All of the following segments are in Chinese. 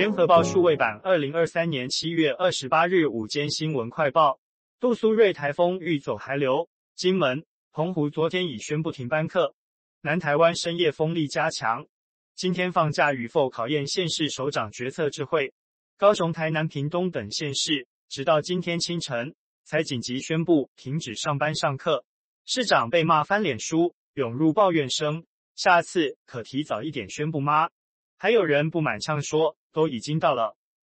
联合报数位版，二零二三年七月二十八日午间新闻快报：杜苏芮台风欲走还留，金门、澎湖昨天已宣布停班课。南台湾深夜风力加强，今天放假与否考验县市首长决策智慧。高雄、台南、屏东等县市，直到今天清晨才紧急宣布停止上班上课。市长被骂翻脸书，涌入抱怨声。下次可提早一点宣布吗？还有人不满呛说，都已经到了。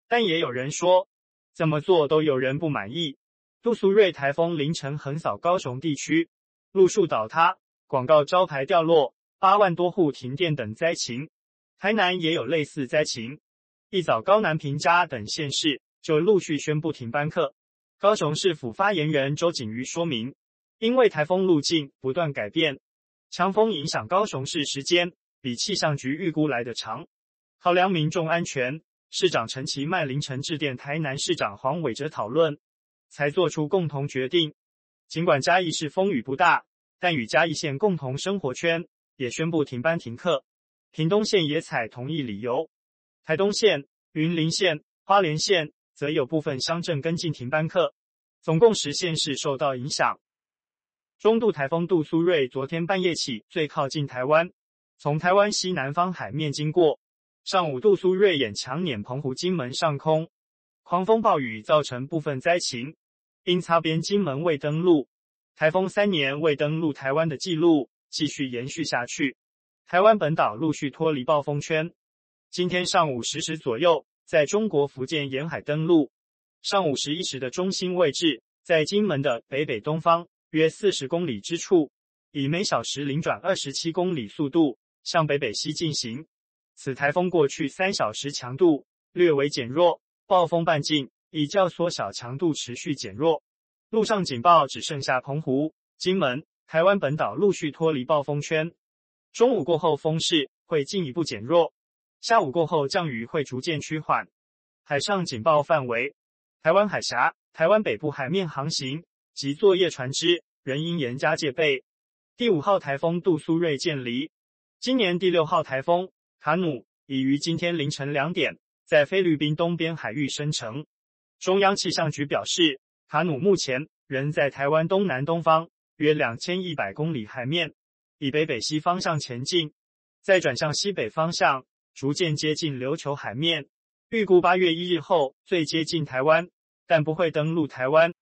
但也有人说，怎么做都有人不满意。杜苏芮台风凌晨横扫高雄地区，路树倒塌。广告招牌掉落，八万多户停电等灾情，台南也有类似灾情。一早，高南平嘉等县市就陆续宣布停班课。高雄市府发言人周景瑜说明，因为台风路径不断改变，强风影响高雄市时间比气象局预估来得长。考量民众安全，市长陈其迈凌晨致电台南市长黄伟哲讨论，才做出共同决定。尽管嘉义市风雨不大。但与嘉义县共同生活圈也宣布停班停课，屏东县也采同一理由，台东县、云林县、花莲县则有部分乡镇跟进停班课，总共十县市受到影响。中度台风杜苏芮昨天半夜起最靠近台湾，从台湾西南方海面经过，上午杜苏芮眼强碾澎湖金门上空，狂风暴雨造成部分灾情，因擦边金门未登陆。台风三年未登陆台湾的记录继续延续下去，台湾本岛陆续脱离暴风圈。今天上午十时左右，在中国福建沿海登陆。上午十一时的中心位置在金门的北北东方约四十公里之处，以每小时零转二十七公里速度向北北西进行。此台风过去三小时强度略微减弱，暴风半径已较缩小，强度持续减弱。陆上警报只剩下澎湖、金门、台湾本岛陆续脱离暴风圈。中午过后风势会进一步减弱，下午过后降雨会逐渐趋缓。海上警报范围：台湾海峡、台湾北部海面航行及作业船只仍应严加戒备。第五号台风杜苏芮渐离，今年第六号台风卡努已于今天凌晨两点在菲律宾东边海域生成。中央气象局表示。卡努目前仍在台湾东南东方约两千一百公里海面，以北北西方向前进，再转向西北方向，逐渐接近琉球海面。预估八月一日后最接近台湾，但不会登陆台湾。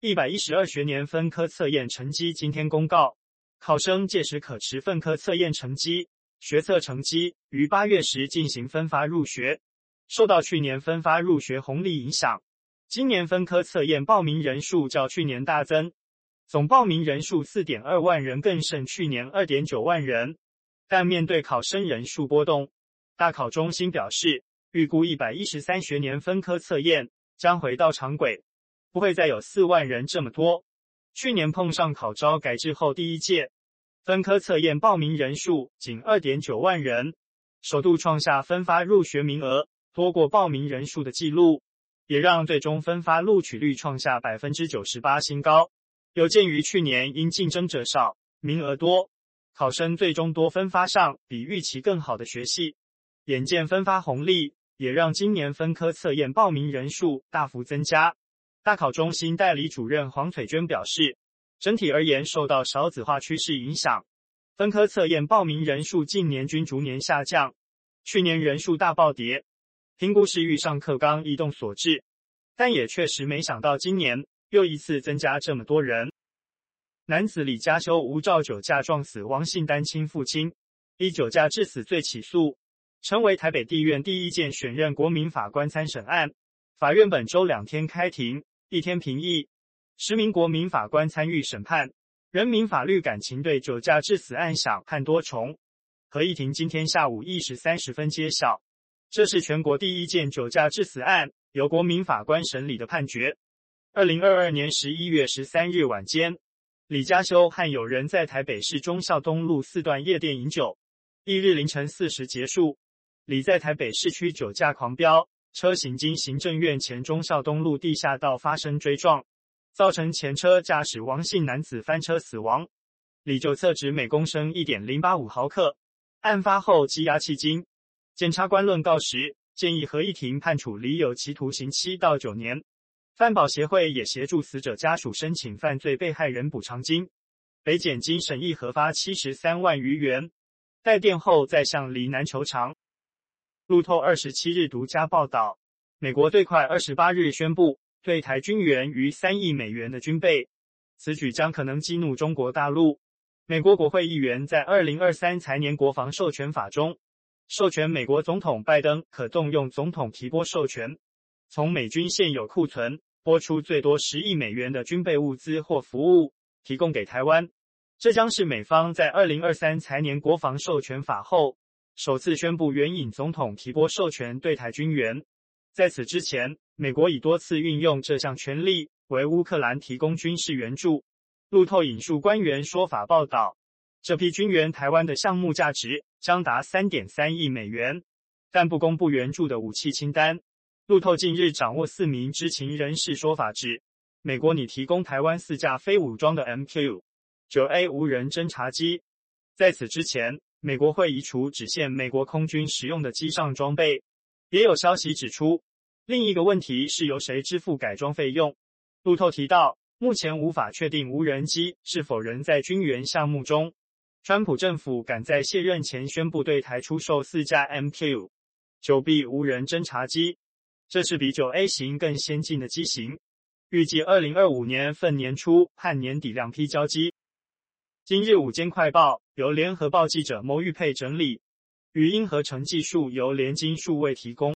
一百一十二学年分科测验成绩今天公告，考生届时可持分科测验成绩、学测成绩于八月时进行分发入学。受到去年分发入学红利影响。今年分科测验报名人数较去年大增，总报名人数四点二万人，更胜去年二点九万人。但面对考生人数波动，大考中心表示，预估一百一十三学年分科测验将回到常轨，不会再有四万人这么多。去年碰上考招改制后第一届分科测验报名人数仅二点九万人，首度创下分发入学名额多过报名人数的纪录。也让最终分发录取率创下百分之九十八新高。有鉴于去年因竞争者少、名额多，考生最终多分发上比预期更好的学系，眼见分发红利，也让今年分科测验报名人数大幅增加。大考中心代理主任黄翠娟表示，整体而言受到少子化趋势影响，分科测验报名人数近年均逐年下降，去年人数大暴跌。评估是遇上课纲异动所致，但也确实没想到今年又一次增加这么多人。男子李家修无照酒驾撞死王姓单亲父亲，以酒驾致死罪起诉，成为台北地院第一件选任国民法官参审案。法院本周两天开庭，一天评议，十名国民法官参与审判。人民法律感情对酒驾致死案想判多重，合议庭今天下午一时三十分揭晓。这是全国第一件酒驾致死案，由国民法官审理的判决。二零二二年十一月十三日晚间，李家修和友人在台北市忠孝东路四段夜店饮酒，翌日凌晨四时结束，李在台北市区酒驾狂飙，车行经行政院前忠孝东路地下道发生追撞，造成前车驾驶王姓男子翻车死亡。李酒测值每公升一点零八五毫克，案发后羁押迄今。检察官论告时，建议合议庭判处李有期徒刑七到九年。犯保协会也协助死者家属申请犯罪被害人补偿金，北检经审议核发七十三万余元，待垫后再向罹难求偿。路透二十七日独家报道，美国最快二十八日宣布对台军援逾三亿美元的军备，此举将可能激怒中国大陆。美国国会议员在二零二三财年国防授权法中，授权美国总统拜登可动用总统提拨授权。从美军现有库存拨出最多十亿美元的军备物资或服务，提供给台湾。这将是美方在二零二三财年国防授权法后首次宣布援引总统提拨授权对台军援。在此之前，美国已多次运用这项权力为乌克兰提供军事援助。路透引述官员说法报道，这批军援台湾的项目价值将达三点三亿美元，但不公布援助的武器清单。路透近日掌握四名知情人士说法指，美国拟提供台湾四架非武装的 MQ-9A 无人侦察机。在此之前，美国会移除只限美国空军使用的机上装备。也有消息指出，另一个问题是由谁支付改装费用。路透提到，目前无法确定无人机是否仍在军援项目中。川普政府赶在卸任前宣布对台出售四架 MQ-9B 无人侦察机。这是比九 A 型更先进的机型，预计二零二五年份年初和年底两批交机。今日午间快报由联合报记者牟玉佩整理，语音合成技术由联经数位提供。